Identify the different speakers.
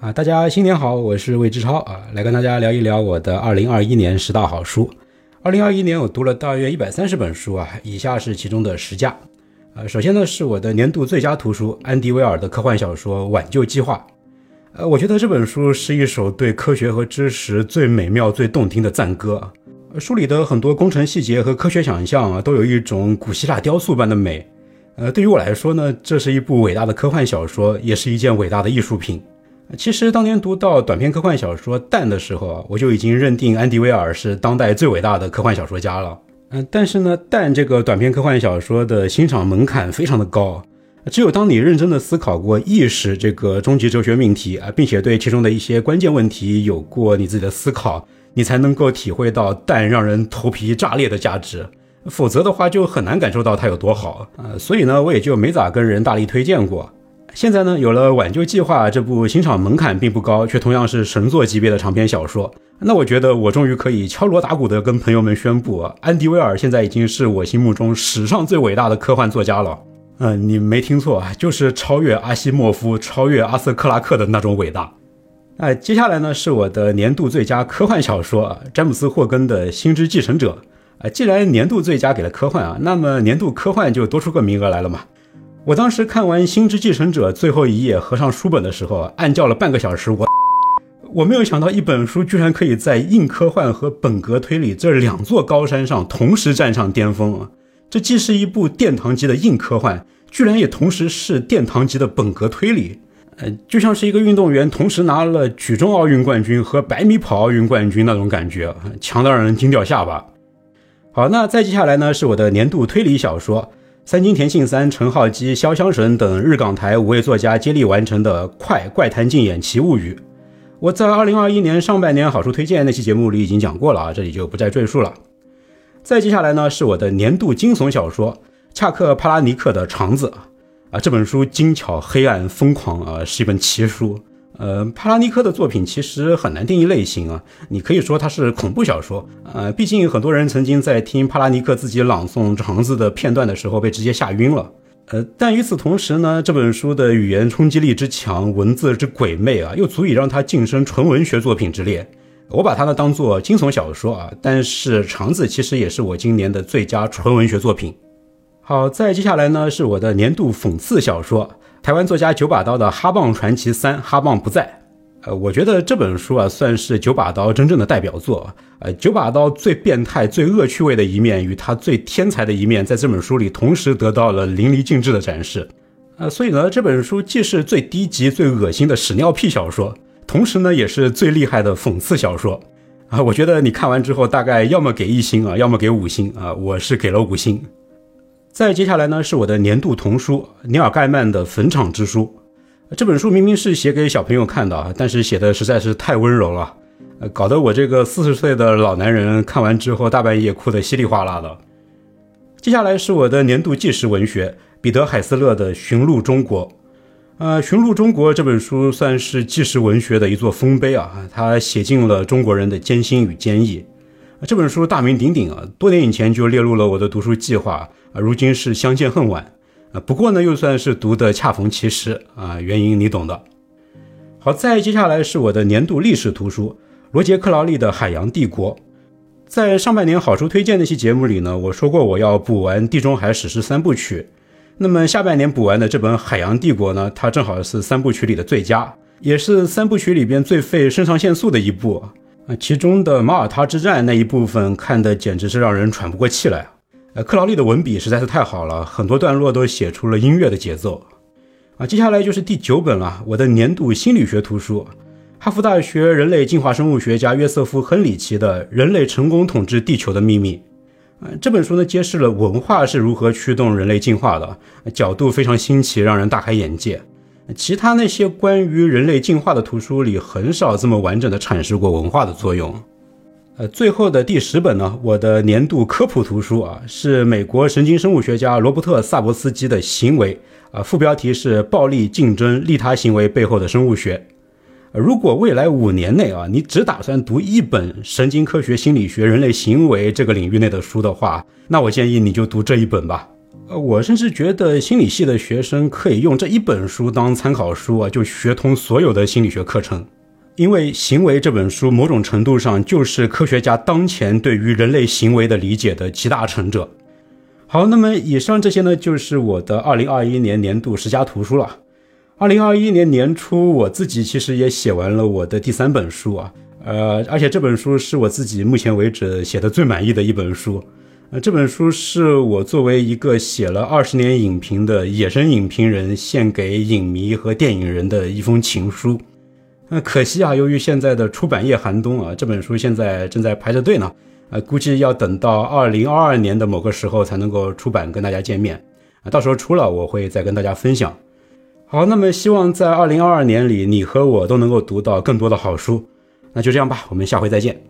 Speaker 1: 啊，大家新年好，我是魏志超啊，来跟大家聊一聊我的二零二一年十大好书。二零二一年我读了大约一百三十本书啊，以下是其中的十家。呃，首先呢是我的年度最佳图书安迪威尔的科幻小说《挽救计划》。呃，我觉得这本书是一首对科学和知识最美妙、最动听的赞歌。书里的很多工程细节和科学想象啊，都有一种古希腊雕塑般的美。呃，对于我来说呢，这是一部伟大的科幻小说，也是一件伟大的艺术品。其实当年读到短篇科幻小说《蛋》的时候啊，我就已经认定安迪威尔是当代最伟大的科幻小说家了。嗯，但是呢，《蛋》这个短篇科幻小说的欣赏门槛非常的高，只有当你认真的思考过意识这个终极哲学命题啊，并且对其中的一些关键问题有过你自己的思考，你才能够体会到《蛋》让人头皮炸裂的价值。否则的话，就很难感受到它有多好。呃，所以呢，我也就没咋跟人大力推荐过。现在呢，有了《挽救计划》这部欣赏门槛并不高，却同样是神作级别的长篇小说，那我觉得我终于可以敲锣打鼓的跟朋友们宣布，安迪威尔现在已经是我心目中史上最伟大的科幻作家了。嗯，你没听错，就是超越阿西莫夫、超越阿瑟克拉克的那种伟大。哎，接下来呢是我的年度最佳科幻小说，詹姆斯霍根的《星之继承者》。啊，既然年度最佳给了科幻啊，那么年度科幻就多出个名额来了嘛。我当时看完《星之继承者》最后一页，合上书本的时候，暗叫了半个小时。我我没有想到，一本书居然可以在硬科幻和本格推理这两座高山上同时站上巅峰啊！这既是一部殿堂级的硬科幻，居然也同时是殿堂级的本格推理。呃，就像是一个运动员同时拿了举重奥运冠军和百米跑奥运冠军那种感觉，强得让人惊掉下巴。好，那再接下来呢，是我的年度推理小说。三津田信三、陈浩基、潇湘神等日港台五位作家接力完成的《快怪谈竞演奇物语》，我在二零二一年上半年好书推荐那期节目里已经讲过了啊，这里就不再赘述了。再接下来呢，是我的年度惊悚小说恰克·帕拉尼克的《肠子》啊，这本书精巧、黑暗、疯狂啊，是一本奇书。呃，帕拉尼克的作品其实很难定义类型啊，你可以说它是恐怖小说。呃，毕竟很多人曾经在听帕拉尼克自己朗诵《肠子》的片段的时候被直接吓晕了。呃，但与此同时呢，这本书的语言冲击力之强，文字之鬼魅啊，又足以让它晋升纯文学作品之列。我把它呢当做惊悚小说啊，但是《肠子》其实也是我今年的最佳纯文学作品。好，再接下来呢是我的年度讽刺小说。台湾作家九把刀的《哈棒传奇三》，哈棒不在。呃，我觉得这本书啊，算是九把刀真正的代表作。呃，九把刀最变态、最恶趣味的一面，与他最天才的一面，在这本书里同时得到了淋漓尽致的展示。呃，所以呢，这本书既是最低级、最恶心的屎尿屁小说，同时呢，也是最厉害的讽刺小说。啊，我觉得你看完之后，大概要么给一星啊，要么给五星啊，我是给了五星。再接下来呢，是我的年度童书尼尔盖曼的《坟场之书》。这本书明明是写给小朋友看的啊，但是写的实在是太温柔了，呃，搞得我这个四十岁的老男人看完之后大半夜哭得稀里哗啦的。接下来是我的年度纪实文学彼得海斯勒的《寻路中国》。呃，《寻路中国》这本书算是纪实文学的一座丰碑啊，它写尽了中国人的艰辛与坚毅。这本书大名鼎鼎啊，多年以前就列入了我的读书计划。啊，如今是相见恨晚，啊，不过呢，又算是读的恰逢其时啊，原因你懂的。好，再接下来是我的年度历史图书罗杰克劳利的《海洋帝国》。在上半年好书推荐那期节目里呢，我说过我要补完地中海史诗三部曲。那么下半年补完的这本《海洋帝国》呢，它正好是三部曲里的最佳，也是三部曲里边最费肾上腺素的一部啊。其中的马耳他之战那一部分看的简直是让人喘不过气来。克劳利的文笔实在是太好了，很多段落都写出了音乐的节奏啊。接下来就是第九本了，我的年度心理学图书，哈佛大学人类进化生物学家约瑟夫·亨里奇的《人类成功统治地球的秘密》啊。这本书呢，揭示了文化是如何驱动人类进化的，角度非常新奇，让人大开眼界。其他那些关于人类进化的图书里，很少这么完整的阐释过文化的作用。呃，最后的第十本呢，我的年度科普图书啊，是美国神经生物学家罗伯特·萨博斯基的《行为》啊，副标题是“暴力竞争利他行为背后的生物学”。如果未来五年内啊，你只打算读一本神经科学、心理学、人类行为这个领域内的书的话，那我建议你就读这一本吧。呃，我甚至觉得心理系的学生可以用这一本书当参考书啊，就学通所有的心理学课程。因为《行为》这本书某种程度上就是科学家当前对于人类行为的理解的集大成者。好，那么以上这些呢，就是我的二零二一年年度十佳图书了。二零二一年年初，我自己其实也写完了我的第三本书啊，呃，而且这本书是我自己目前为止写的最满意的一本书。呃，这本书是我作为一个写了二十年影评的野生影评人，献给影迷和电影人的一封情书。那可惜啊，由于现在的出版业寒冬啊，这本书现在正在排着队呢，呃，估计要等到二零二二年的某个时候才能够出版，跟大家见面啊。到时候出了，我会再跟大家分享。好，那么希望在二零二二年里，你和我都能够读到更多的好书。那就这样吧，我们下回再见。